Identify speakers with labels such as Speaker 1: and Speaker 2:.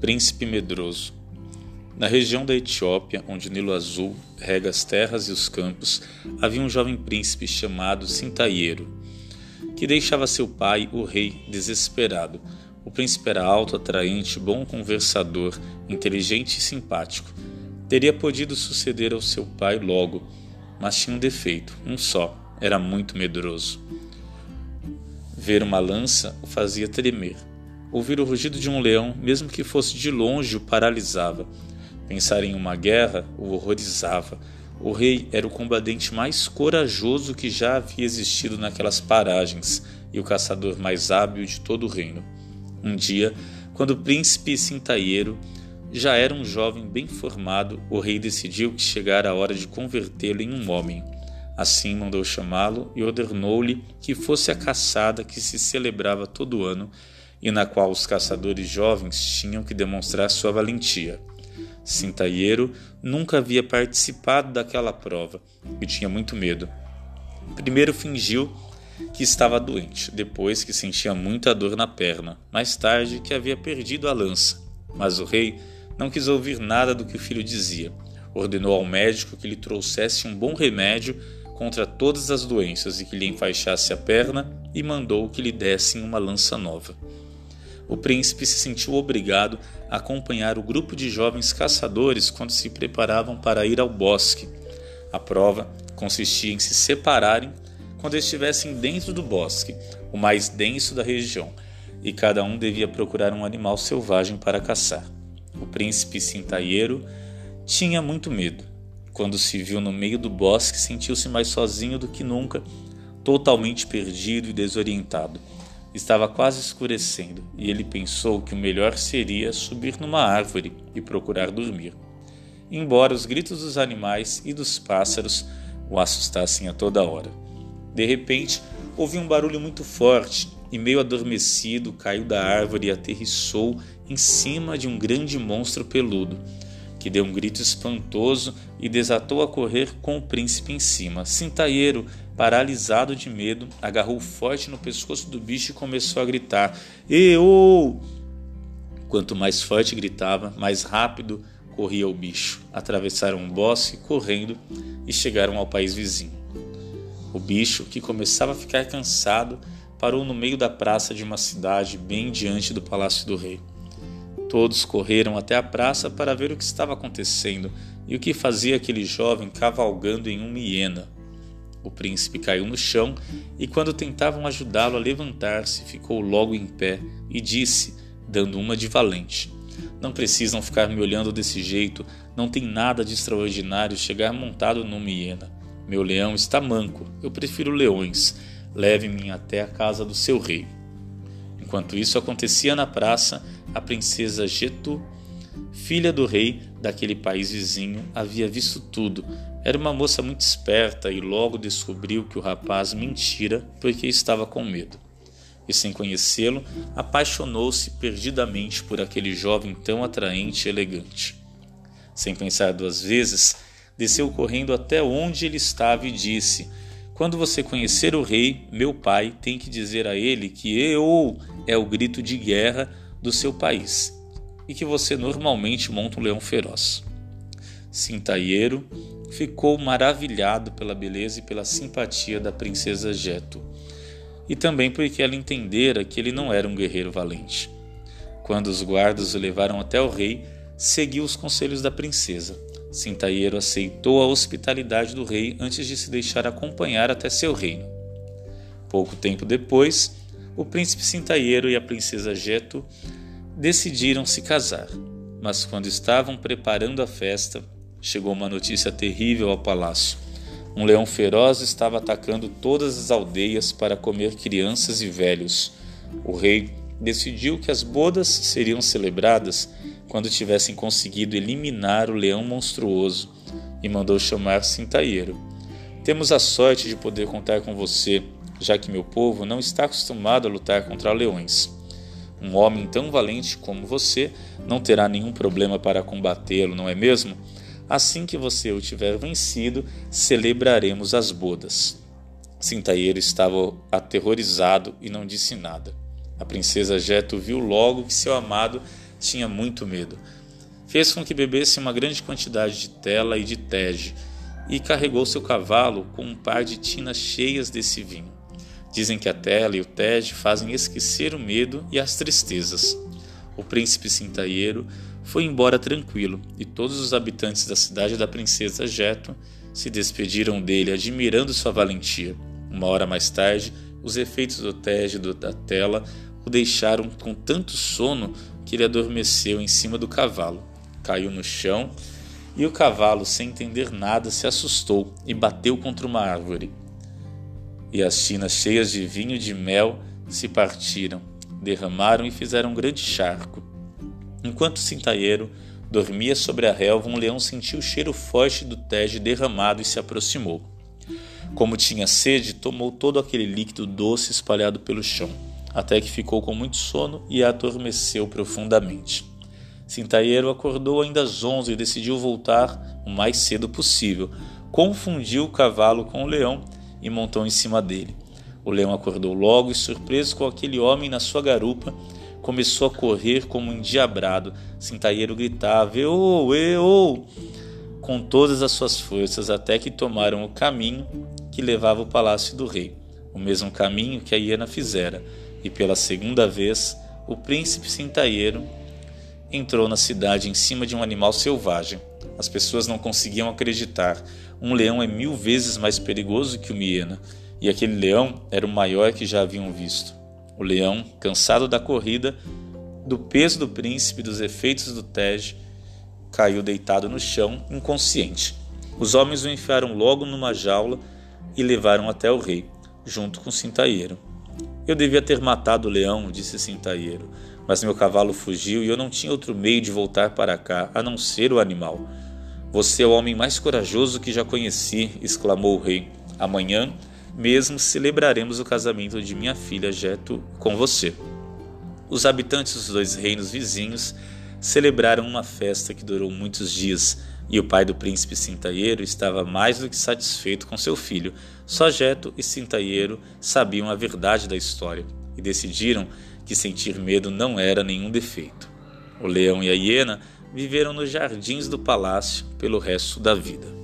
Speaker 1: Príncipe Medroso. Na região da Etiópia, onde o Nilo Azul rega as terras e os campos, havia um jovem príncipe chamado Sintaieiro, que deixava seu pai, o rei, desesperado. O príncipe era alto, atraente, bom conversador, inteligente e simpático. Teria podido suceder ao seu pai logo, mas tinha um defeito, um só: era muito medroso. Ver uma lança o fazia tremer. Ouvir o rugido de um leão, mesmo que fosse de longe, o paralisava. Pensar em uma guerra o horrorizava. O rei era o combatente mais corajoso que já havia existido naquelas paragens e o caçador mais hábil de todo o reino. Um dia, quando o príncipe Sintaieiro já era um jovem bem formado, o rei decidiu que chegara a hora de convertê-lo em um homem. Assim mandou chamá-lo e ordenou-lhe que fosse a caçada que se celebrava todo ano e na qual os caçadores jovens tinham que demonstrar sua valentia. Sintaieiro nunca havia participado daquela prova e tinha muito medo. Primeiro fingiu que estava doente, depois que sentia muita dor na perna, mais tarde que havia perdido a lança. Mas o rei não quis ouvir nada do que o filho dizia. Ordenou ao médico que lhe trouxesse um bom remédio contra todas as doenças e que lhe enfaixasse a perna e mandou que lhe dessem uma lança nova o príncipe se sentiu obrigado a acompanhar o grupo de jovens caçadores quando se preparavam para ir ao bosque. A prova consistia em se separarem quando estivessem dentro do bosque, o mais denso da região, e cada um devia procurar um animal selvagem para caçar. O príncipe Sintaieiro tinha muito medo. Quando se viu no meio do bosque, sentiu-se mais sozinho do que nunca, totalmente perdido e desorientado. Estava quase escurecendo e ele pensou que o melhor seria subir numa árvore e procurar dormir. Embora os gritos dos animais e dos pássaros o assustassem a toda hora. De repente, ouviu um barulho muito forte e, meio adormecido, caiu da árvore e aterrissou em cima de um grande monstro peludo que deu um grito espantoso e desatou a correr com o príncipe em cima. Sintaieiro, paralisado de medo, agarrou forte no pescoço do bicho e começou a gritar: Eu! Quanto mais forte gritava, mais rápido corria o bicho. Atravessaram um bosque correndo e chegaram ao país vizinho. O bicho, que começava a ficar cansado, parou no meio da praça de uma cidade bem diante do palácio do rei. Todos correram até a praça para ver o que estava acontecendo e o que fazia aquele jovem cavalgando em uma hiena. O príncipe caiu no chão e, quando tentavam ajudá-lo a levantar-se, ficou logo em pé e disse, dando uma de valente: Não precisam ficar me olhando desse jeito, não tem nada de extraordinário chegar montado numa hiena. Meu leão está manco, eu prefiro leões. Leve-me até a casa do seu rei. Enquanto isso acontecia na praça, a princesa Getu, filha do rei daquele país vizinho, havia visto tudo. Era uma moça muito esperta e logo descobriu que o rapaz mentira porque estava com medo. E sem conhecê-lo, apaixonou-se perdidamente por aquele jovem tão atraente e elegante. Sem pensar duas vezes, desceu correndo até onde ele estava e disse: Quando você conhecer o rei, meu pai, tem que dizer a ele que eu é o grito de guerra do seu país e que você normalmente monta um leão feroz. Sintaieiro ficou maravilhado pela beleza e pela simpatia da princesa Jeto, e também porque ela entendera que ele não era um guerreiro valente. Quando os guardas o levaram até o rei, seguiu os conselhos da princesa. Sintaieiro aceitou a hospitalidade do rei antes de se deixar acompanhar até seu reino. Pouco tempo depois, o príncipe Sintaieiro e a princesa Geto decidiram se casar. Mas quando estavam preparando a festa, chegou uma notícia terrível ao palácio. Um leão feroz estava atacando todas as aldeias para comer crianças e velhos. O rei decidiu que as bodas seriam celebradas quando tivessem conseguido eliminar o leão monstruoso e mandou chamar Sintaieiro. Temos a sorte de poder contar com você, já que meu povo não está acostumado a lutar contra leões. Um homem tão valente como você não terá nenhum problema para combatê-lo, não é mesmo? Assim que você o tiver vencido, celebraremos as bodas. Sintaieiro estava aterrorizado e não disse nada. A princesa Jeto viu logo que seu amado tinha muito medo. Fez com que bebesse uma grande quantidade de tela e de tege, e carregou seu cavalo com um par de tinas cheias desse vinho. Dizem que a tela e o tege fazem esquecer o medo e as tristezas. O príncipe Cintaieiro foi embora tranquilo, e todos os habitantes da cidade da princesa Jeto se despediram dele, admirando sua valentia. Uma hora mais tarde, os efeitos do tege da tela o deixaram com tanto sono que ele adormeceu em cima do cavalo. Caiu no chão e o cavalo, sem entender nada, se assustou e bateu contra uma árvore. E as tinas cheias de vinho e de mel se partiram, derramaram e fizeram um grande charco. Enquanto o cintaieiro dormia sobre a relva, um leão sentiu o cheiro forte do tege derramado e se aproximou. Como tinha sede, tomou todo aquele líquido doce espalhado pelo chão, até que ficou com muito sono e adormeceu profundamente. Cintaieiro acordou ainda às onze e decidiu voltar o mais cedo possível. Confundiu o cavalo com o leão e montou em cima dele. O leão acordou logo e, surpreso com aquele homem na sua garupa, começou a correr como um endiabrado. Cintaieiro gritava: Eu, eu! com todas as suas forças, até que tomaram o caminho que levava ao palácio do rei, o mesmo caminho que a hiena fizera, e pela segunda vez o príncipe Cintaieiro entrou na cidade em cima de um animal selvagem. As pessoas não conseguiam acreditar. Um leão é mil vezes mais perigoso que uma hiena, e aquele leão era o maior que já haviam visto. O leão, cansado da corrida, do peso do príncipe e dos efeitos do Tej, caiu deitado no chão, inconsciente. Os homens o enfiaram logo numa jaula e levaram até o rei, junto com Cintaieiro. Eu devia ter matado o leão, disse Cintaieiro, mas meu cavalo fugiu e eu não tinha outro meio de voltar para cá a não ser o animal. Você é o homem mais corajoso que já conheci, exclamou o rei. Amanhã mesmo celebraremos o casamento de minha filha Jeto com você. Os habitantes dos dois reinos vizinhos celebraram uma festa que durou muitos dias, e o pai do príncipe Cintaieiro estava mais do que satisfeito com seu filho. Só Jeto e Cintaieiro sabiam a verdade da história e decidiram que sentir medo não era nenhum defeito. O leão e a hiena viveram nos jardins do palácio pelo resto da vida.